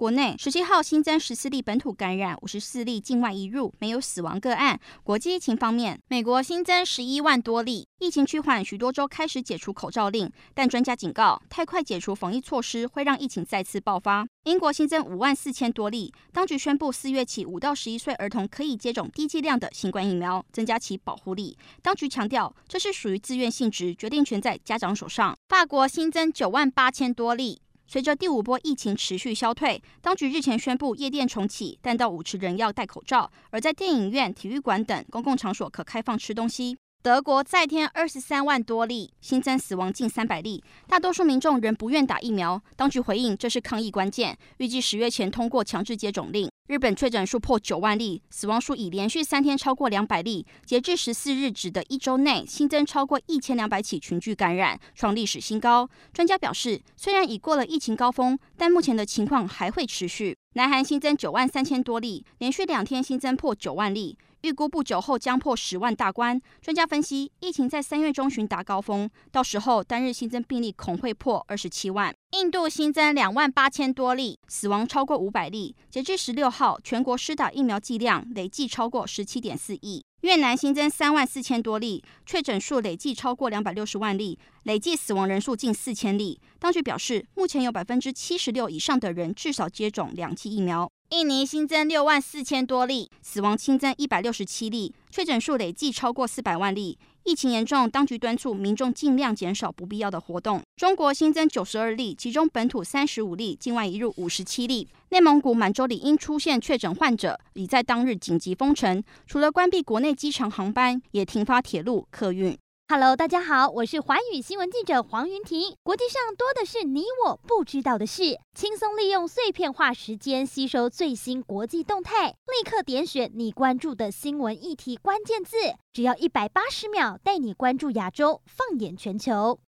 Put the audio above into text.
国内十七号新增十四例本土感染，五十四例境外移入，没有死亡个案。国际疫情方面，美国新增十一万多例，疫情趋缓，许多州开始解除口罩令，但专家警告，太快解除防疫措施会让疫情再次爆发。英国新增五万四千多例，当局宣布四月起，五到十一岁儿童可以接种低剂量的新冠疫苗，增加其保护力。当局强调，这是属于自愿性质，决定权在家长手上。法国新增九万八千多例。随着第五波疫情持续消退，当局日前宣布夜店重启，但到舞池仍要戴口罩；而在电影院、体育馆等公共场所可开放吃东西。德国再添二十三万多例，新增死亡近三百例，大多数民众仍不愿打疫苗。当局回应，这是抗疫关键，预计十月前通过强制接种令。日本确诊数破九万例，死亡数已连续三天超过两百例。截至十四日止的一周内，新增超过一千两百起群聚感染，创历史新高。专家表示，虽然已过了疫情高峰，但目前的情况还会持续。南韩新增九万三千多例，连续两天新增破九万例。预估不久后将破十万大关。专家分析，疫情在三月中旬达高峰，到时候单日新增病例恐会破二十七万。印度新增两万八千多例，死亡超过五百例。截至十六号，全国施打疫苗剂量累计超过十七点四亿。越南新增三万四千多例，确诊数累计超过两百六十万例，累计死亡人数近四千例。当局表示，目前有百分之七十六以上的人至少接种两剂疫苗。印尼新增六万四千多例，死亡新增一百六十七例，确诊数累计超过四百万例。疫情严重，当局敦促民众尽量减少不必要的活动。中国新增九十二例，其中本土三十五例，境外移入五十七例。内蒙古满洲里因出现确诊患者，已在当日紧急封城，除了关闭国内机场航班，也停发铁路客运。Hello，大家好，我是寰宇新闻记者黄云婷。国际上多的是你我不知道的事，轻松利用碎片化时间吸收最新国际动态，立刻点选你关注的新闻议题关键字，只要一百八十秒，带你关注亚洲，放眼全球。